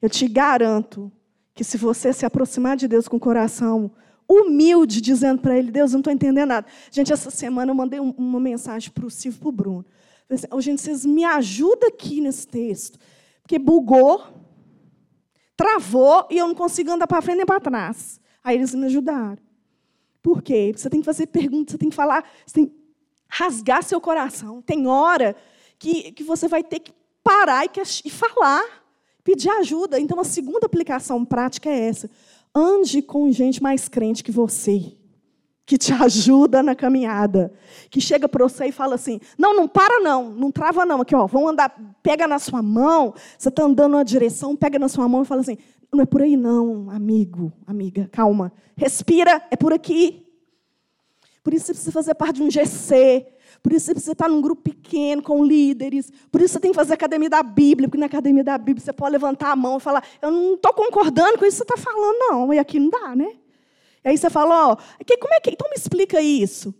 A: Eu te garanto que se você se aproximar de Deus com o coração humilde, dizendo para Ele, Deus, eu não estou entendendo nada. Gente, essa semana eu mandei uma mensagem para o Silvio e para o Bruno. Falei assim, oh, gente, vocês me ajudam aqui nesse texto. Porque bugou, travou e eu não consigo andar para frente nem para trás. Aí eles me ajudaram. Por quê? Você tem que fazer perguntas, você tem que falar, você tem que rasgar seu coração. Tem hora que, que você vai ter que parar e, e falar, pedir ajuda. Então, a segunda aplicação prática é essa. Ande com gente mais crente que você, que te ajuda na caminhada, que chega para você e fala assim: não, não para não, não trava não, aqui ó, vamos andar, pega na sua mão, você está andando na direção, pega na sua mão e fala assim: não é por aí não, amigo, amiga, calma, respira, é por aqui. Por isso você precisa fazer parte de um GC, por isso você precisa estar num grupo pequeno, com líderes. Por isso você tem que fazer academia da Bíblia, porque na academia da Bíblia você pode levantar a mão e falar: Eu não estou concordando com isso que você está falando, não. E aqui não dá, né? E aí você fala: Ó, como é que. Então me explica isso.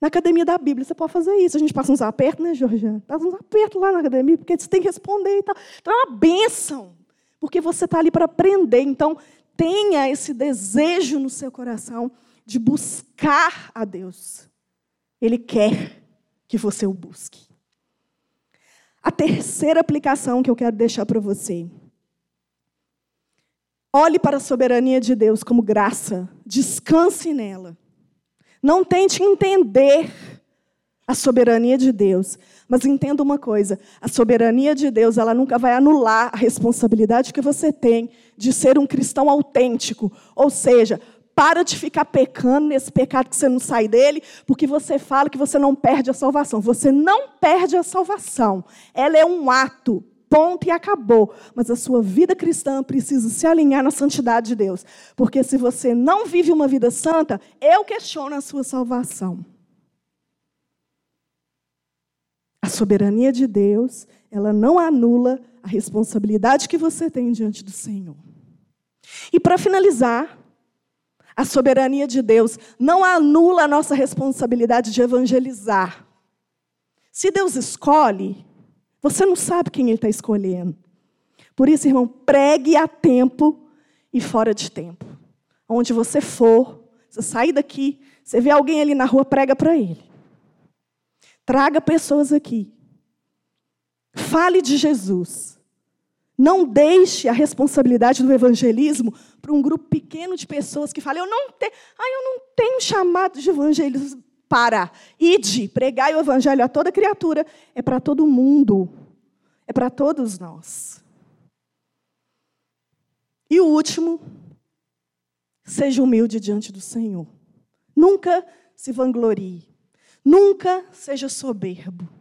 A: Na academia da Bíblia você pode fazer isso. A gente passa uns apertos, né, Georgiana? Passa uns apertos lá na academia, porque você tem que responder e tal. Então é uma bênção, porque você está ali para aprender. Então tenha esse desejo no seu coração de buscar a Deus. Ele quer que você o busque. A terceira aplicação que eu quero deixar para você. Olhe para a soberania de Deus como graça, descanse nela. Não tente entender a soberania de Deus, mas entenda uma coisa: a soberania de Deus, ela nunca vai anular a responsabilidade que você tem de ser um cristão autêntico, ou seja, para de ficar pecando nesse pecado que você não sai dele, porque você fala que você não perde a salvação. Você não perde a salvação. Ela é um ato, ponto e acabou. Mas a sua vida cristã precisa se alinhar na santidade de Deus. Porque se você não vive uma vida santa, eu questiono a sua salvação. A soberania de Deus, ela não anula a responsabilidade que você tem diante do Senhor. E para finalizar, a soberania de Deus não anula a nossa responsabilidade de evangelizar. Se Deus escolhe, você não sabe quem Ele está escolhendo. Por isso, irmão, pregue a tempo e fora de tempo. Onde você for, você sair daqui, você vê alguém ali na rua, prega para ele. Traga pessoas aqui. Fale de Jesus. Não deixe a responsabilidade do evangelismo para um grupo pequeno de pessoas que falam, eu não, te, ah, eu não tenho chamado de evangelismo. Para, ide, pregar o evangelho a toda criatura. É para todo mundo. É para todos nós. E o último, seja humilde diante do Senhor. Nunca se vanglorie. Nunca seja soberbo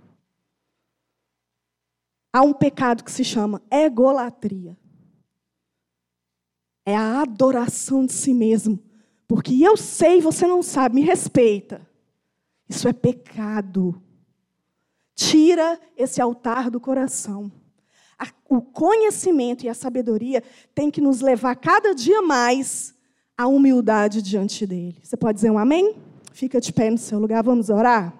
A: há um pecado que se chama egolatria. É a adoração de si mesmo. Porque eu sei você não sabe, me respeita. Isso é pecado. Tira esse altar do coração. O conhecimento e a sabedoria tem que nos levar cada dia mais à humildade diante dele. Você pode dizer um amém? Fica de pé no seu lugar, vamos orar?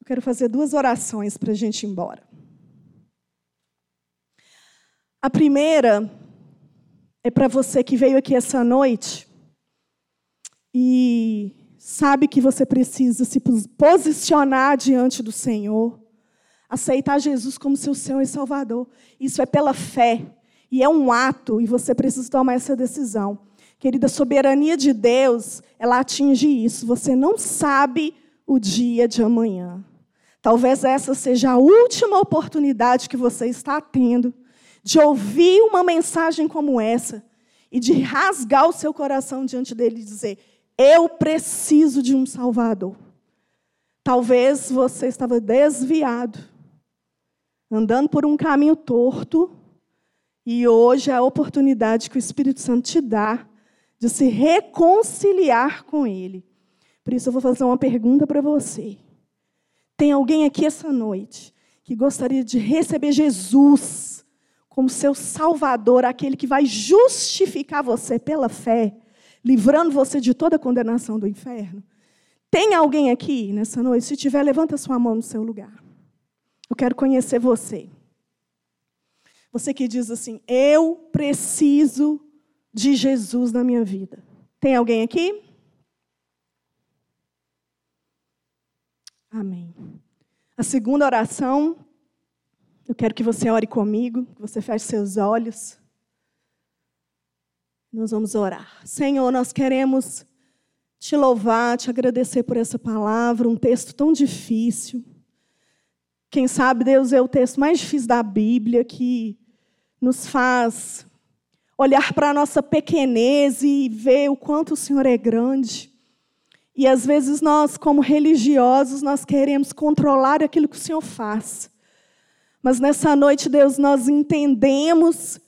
A: Eu quero fazer duas orações para a gente ir embora. A primeira é para você que veio aqui essa noite e sabe que você precisa se posicionar diante do Senhor, aceitar Jesus como seu Senhor e Salvador. Isso é pela fé e é um ato e você precisa tomar essa decisão. Querida, a soberania de Deus, ela atinge isso. Você não sabe o dia de amanhã. Talvez essa seja a última oportunidade que você está tendo de ouvir uma mensagem como essa e de rasgar o seu coração diante dele e dizer: Eu preciso de um Salvador. Talvez você estava desviado, andando por um caminho torto, e hoje é a oportunidade que o Espírito Santo te dá de se reconciliar com Ele. Por isso, eu vou fazer uma pergunta para você. Tem alguém aqui essa noite que gostaria de receber Jesus como seu Salvador, aquele que vai justificar você pela fé, livrando você de toda a condenação do inferno? Tem alguém aqui nessa noite? Se tiver, levanta sua mão no seu lugar. Eu quero conhecer você. Você que diz assim: Eu preciso de Jesus na minha vida. Tem alguém aqui? Amém. A segunda oração, eu quero que você ore comigo, que você feche seus olhos. Nós vamos orar. Senhor, nós queremos te louvar, te agradecer por essa palavra, um texto tão difícil. Quem sabe, Deus, é o texto mais difícil da Bíblia que nos faz olhar para a nossa pequenez e ver o quanto o Senhor é grande. E às vezes nós, como religiosos, nós queremos controlar aquilo que o Senhor faz. Mas nessa noite, Deus, nós entendemos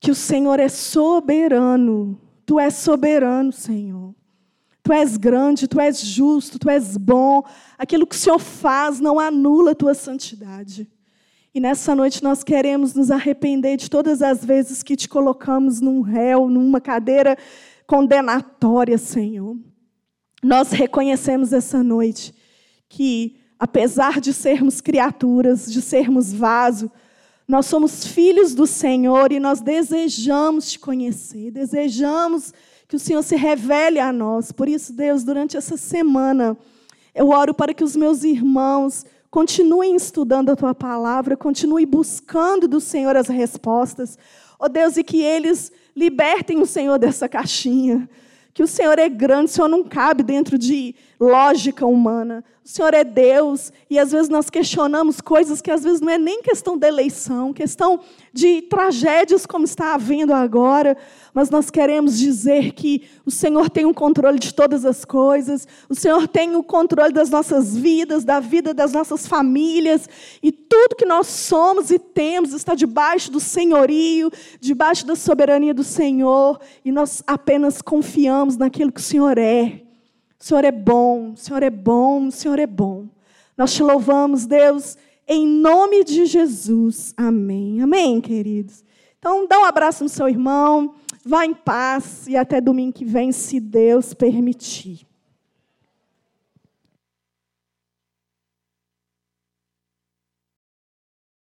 A: que o Senhor é soberano. Tu és soberano, Senhor. Tu és grande, tu és justo, tu és bom. Aquilo que o Senhor faz não anula a tua santidade. E nessa noite nós queremos nos arrepender de todas as vezes que te colocamos num réu, numa cadeira condenatória, Senhor. Nós reconhecemos essa noite que, apesar de sermos criaturas, de sermos vaso, nós somos filhos do Senhor e nós desejamos te conhecer, desejamos que o Senhor se revele a nós. Por isso, Deus, durante essa semana, eu oro para que os meus irmãos Continuem estudando a tua palavra, continue buscando do Senhor as respostas. Ó oh Deus, e que eles libertem o Senhor dessa caixinha. Que o Senhor é grande, o Senhor não cabe dentro de lógica humana. O Senhor é Deus e às vezes nós questionamos coisas que às vezes não é nem questão de eleição, questão de tragédias como está havendo agora, mas nós queremos dizer que o Senhor tem o controle de todas as coisas, o Senhor tem o controle das nossas vidas, da vida das nossas famílias, e tudo que nós somos e temos está debaixo do senhorio, debaixo da soberania do Senhor, e nós apenas confiamos naquilo que o Senhor é. Senhor é bom, Senhor é bom, Senhor é bom. Nós te louvamos, Deus, em nome de Jesus. Amém. Amém, queridos. Então, dá um abraço no seu irmão, vá em paz e até domingo que vem, se Deus permitir.